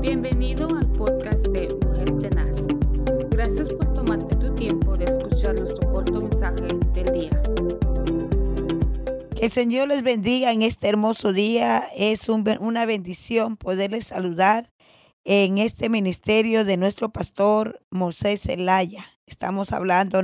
Bienvenido al podcast de Mujer Tenaz. Gracias por tomarte tu tiempo de escuchar nuestro corto mensaje del día. Que el Señor les bendiga en este hermoso día. Es una bendición poderles saludar en este ministerio de nuestro pastor Moisés Zelaya. Estamos hablando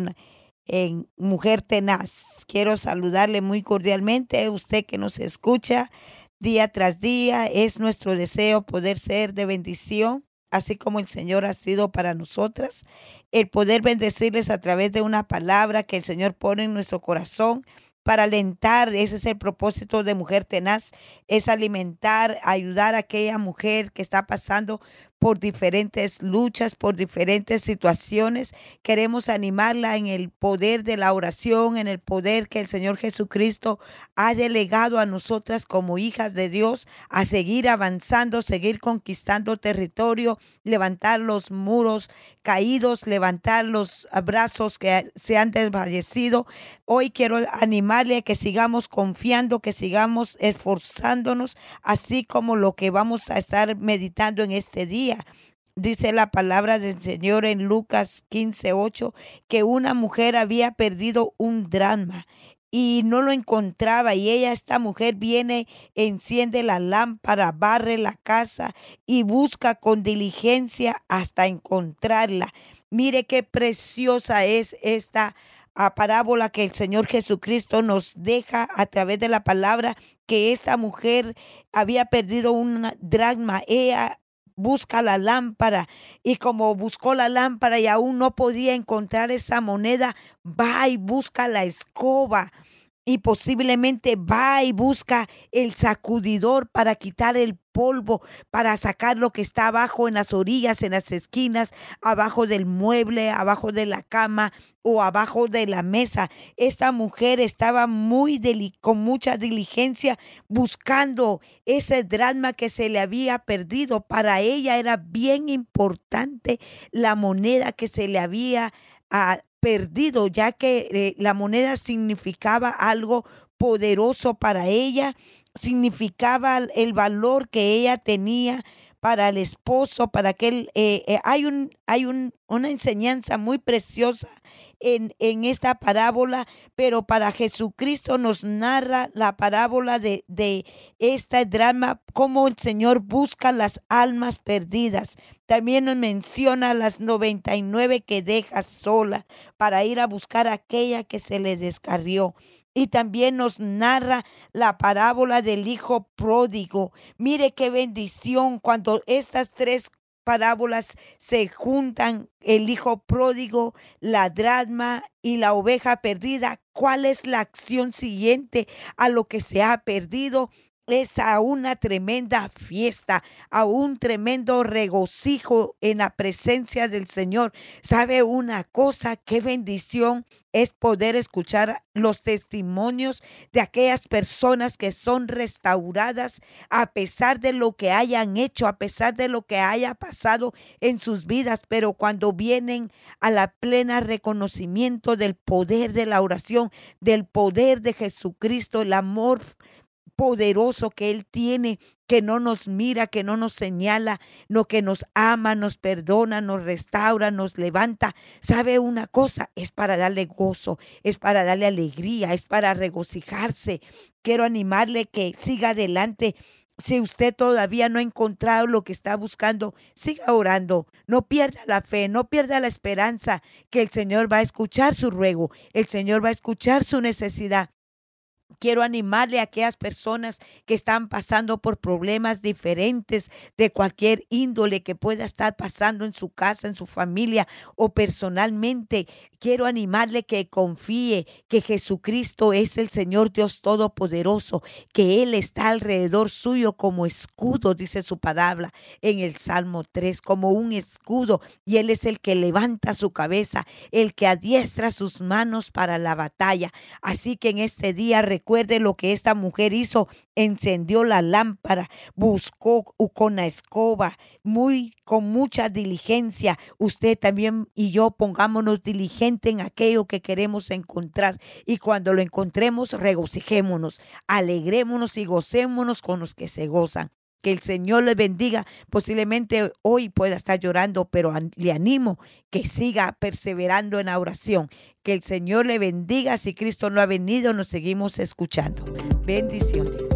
en Mujer Tenaz. Quiero saludarle muy cordialmente a usted que nos escucha día tras día. Es nuestro deseo poder ser de bendición, así como el Señor ha sido para nosotras. El poder bendecirles a través de una palabra que el Señor pone en nuestro corazón para alentar, ese es el propósito de Mujer Tenaz, es alimentar, ayudar a aquella mujer que está pasando por diferentes luchas, por diferentes situaciones. Queremos animarla en el poder de la oración, en el poder que el Señor Jesucristo ha delegado a nosotras como hijas de Dios a seguir avanzando, seguir conquistando territorio, levantar los muros caídos, levantar los brazos que se han desfallecido. Hoy quiero animarle a que sigamos confiando, que sigamos esforzándonos, así como lo que vamos a estar meditando en este día Dice la palabra del Señor en Lucas 15, 8, que una mujer había perdido un drama y no lo encontraba y ella, esta mujer, viene, enciende la lámpara, barre la casa y busca con diligencia hasta encontrarla. Mire qué preciosa es esta ah, parábola que el Señor Jesucristo nos deja a través de la palabra que esta mujer había perdido un drama. Ella busca la lámpara. Y como buscó la lámpara y aún no podía encontrar esa moneda, va y busca la escoba y posiblemente va y busca el sacudidor para quitar el polvo, para sacar lo que está abajo en las orillas, en las esquinas, abajo del mueble, abajo de la cama o abajo de la mesa. Esta mujer estaba muy con mucha diligencia buscando ese drama que se le había perdido. Para ella era bien importante la moneda que se le había ah, perdido, ya que eh, la moneda significaba algo poderoso para ella, significaba el valor que ella tenía para el esposo, para que eh, eh, hay, un, hay un, una enseñanza muy preciosa en, en, esta parábola, pero para Jesucristo nos narra la parábola de, de este drama, cómo el Señor busca las almas perdidas. También nos menciona las 99 que deja sola para ir a buscar aquella que se le descarrió. Y también nos narra la parábola del hijo pródigo. Mire qué bendición cuando estas tres parábolas se juntan, el hijo pródigo, la drama y la oveja perdida. ¿Cuál es la acción siguiente a lo que se ha perdido? Es a una tremenda fiesta, a un tremendo regocijo en la presencia del Señor. ¿Sabe una cosa? Qué bendición es poder escuchar los testimonios de aquellas personas que son restauradas a pesar de lo que hayan hecho, a pesar de lo que haya pasado en sus vidas, pero cuando vienen a la plena reconocimiento del poder de la oración, del poder de Jesucristo, el amor poderoso que Él tiene, que no nos mira, que no nos señala, no que nos ama, nos perdona, nos restaura, nos levanta. ¿Sabe una cosa? Es para darle gozo, es para darle alegría, es para regocijarse. Quiero animarle que siga adelante. Si usted todavía no ha encontrado lo que está buscando, siga orando. No pierda la fe, no pierda la esperanza que el Señor va a escuchar su ruego, el Señor va a escuchar su necesidad Quiero animarle a aquellas personas que están pasando por problemas diferentes de cualquier índole que pueda estar pasando en su casa, en su familia o personalmente. Quiero animarle que confíe que Jesucristo es el Señor Dios Todopoderoso, que Él está alrededor suyo como escudo, dice su palabra en el Salmo 3, como un escudo. Y Él es el que levanta su cabeza, el que adiestra sus manos para la batalla. Así que en este día Recuerde lo que esta mujer hizo. Encendió la lámpara, buscó con la escoba, muy con mucha diligencia. Usted también y yo pongámonos diligente en aquello que queremos encontrar. Y cuando lo encontremos, regocijémonos, alegrémonos y gocémonos con los que se gozan. Que el Señor le bendiga. Posiblemente hoy pueda estar llorando, pero le animo que siga perseverando en la oración. Que el Señor le bendiga. Si Cristo no ha venido, nos seguimos escuchando. Bendiciones.